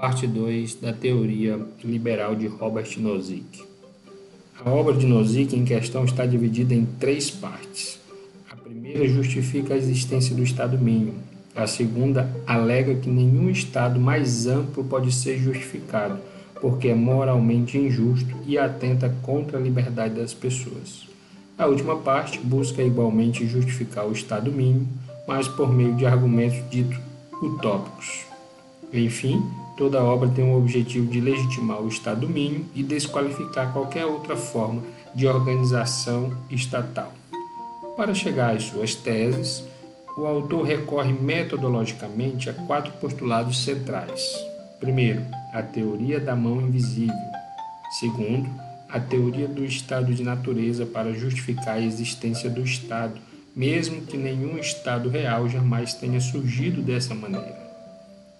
parte 2 da teoria liberal de Robert Nozick. A obra de Nozick em questão está dividida em três partes. A primeira justifica a existência do Estado mínimo. A segunda alega que nenhum Estado mais amplo pode ser justificado, porque é moralmente injusto e atenta contra a liberdade das pessoas. A última parte busca igualmente justificar o Estado mínimo, mas por meio de argumentos ditos utópicos. Enfim, toda obra tem o objetivo de legitimar o Estado mínimo e desqualificar qualquer outra forma de organização estatal. Para chegar às suas teses, o autor recorre metodologicamente a quatro postulados centrais. Primeiro, a teoria da mão invisível. Segundo, a teoria do estado de natureza para justificar a existência do Estado, mesmo que nenhum Estado real jamais tenha surgido dessa maneira.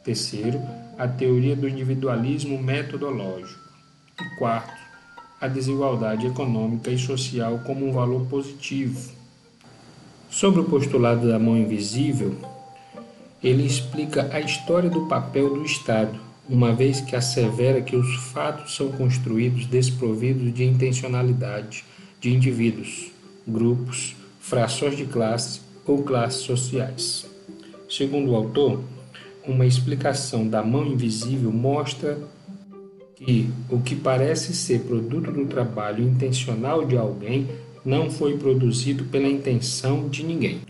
Terceiro, a teoria do individualismo metodológico. E quarto, a desigualdade econômica e social como um valor positivo. Sobre o postulado da mão invisível, ele explica a história do papel do Estado, uma vez que assevera que os fatos são construídos desprovidos de intencionalidade de indivíduos, grupos, frações de classes ou classes sociais. Segundo o autor, uma explicação da mão invisível mostra que o que parece ser produto do trabalho intencional de alguém não foi produzido pela intenção de ninguém.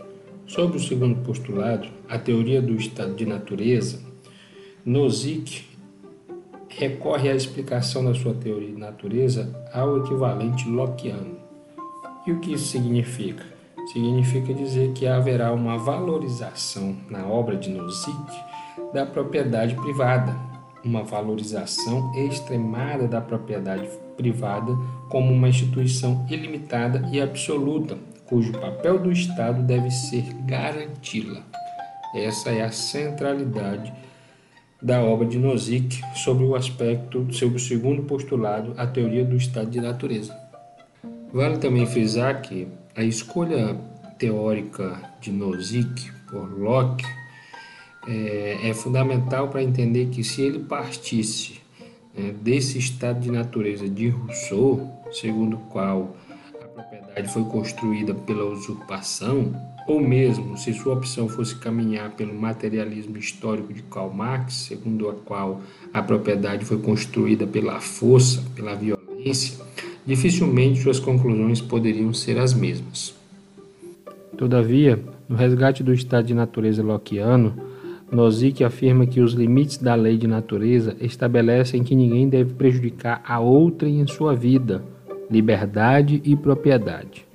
Sobre o segundo postulado, a teoria do estado de natureza, Nozick recorre à explicação da sua teoria de natureza ao equivalente Lockeano. E o que isso significa? Significa dizer que haverá uma valorização na obra de Nozick da propriedade privada, uma valorização extremada da propriedade privada como uma instituição ilimitada e absoluta, cujo papel do Estado deve ser garanti-la. Essa é a centralidade da obra de Nozick sobre o aspecto, sobre o segundo postulado, a teoria do estado de natureza. Vale também frisar que a escolha teórica de Nozick por Locke é, é fundamental para entender que se ele partisse né, desse estado de natureza de Rousseau, segundo o qual a propriedade foi construída pela usurpação, ou mesmo se sua opção fosse caminhar pelo materialismo histórico de Karl Marx, segundo a qual a propriedade foi construída pela força, pela violência, dificilmente suas conclusões poderiam ser as mesmas. Todavia, no resgate do estado de natureza lockeano, Nozick afirma que os limites da lei de natureza estabelecem que ninguém deve prejudicar a outrem em sua vida, liberdade e propriedade.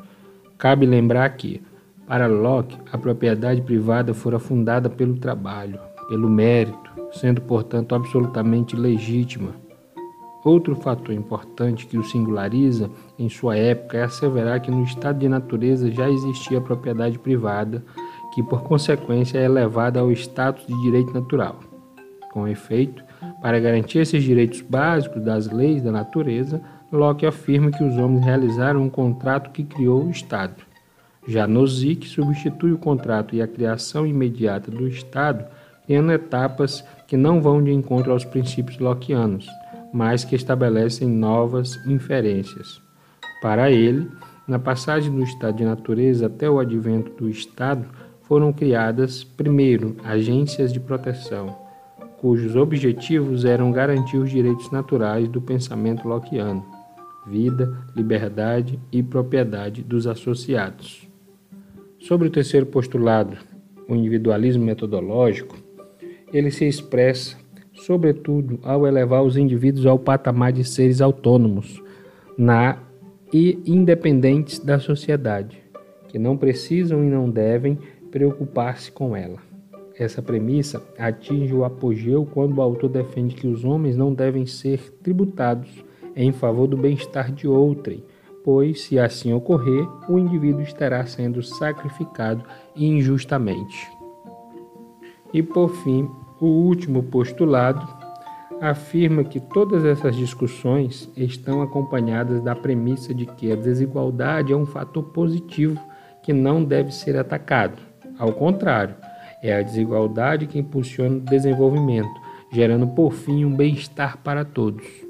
Cabe lembrar que, para Locke, a propriedade privada fora fundada pelo trabalho, pelo mérito, sendo, portanto, absolutamente legítima. Outro fator importante que o singulariza em sua época é asseverar que no estado de natureza já existia propriedade privada que por consequência é elevada ao status de direito natural. Com efeito, para garantir esses direitos básicos das leis da natureza, Locke afirma que os homens realizaram um contrato que criou o Estado. Já Nozick substitui o contrato e a criação imediata do Estado em etapas que não vão de encontro aos princípios lockeanos, mas que estabelecem novas inferências. Para ele, na passagem do estado de natureza até o advento do Estado, foram criadas, primeiro, agências de proteção, cujos objetivos eram garantir os direitos naturais do pensamento lockeano, vida, liberdade e propriedade dos associados. Sobre o terceiro postulado, o individualismo metodológico, ele se expressa, sobretudo, ao elevar os indivíduos ao patamar de seres autônomos na e independentes da sociedade, que não precisam e não devem preocupar-se com ela. Essa premissa atinge o apogeu quando o autor defende que os homens não devem ser tributados em favor do bem-estar de outrem, pois, se assim ocorrer, o indivíduo estará sendo sacrificado injustamente. E por fim, o último postulado afirma que todas essas discussões estão acompanhadas da premissa de que a desigualdade é um fator positivo que não deve ser atacado ao contrário, é a desigualdade que impulsiona o desenvolvimento, gerando por fim um bem-estar para todos.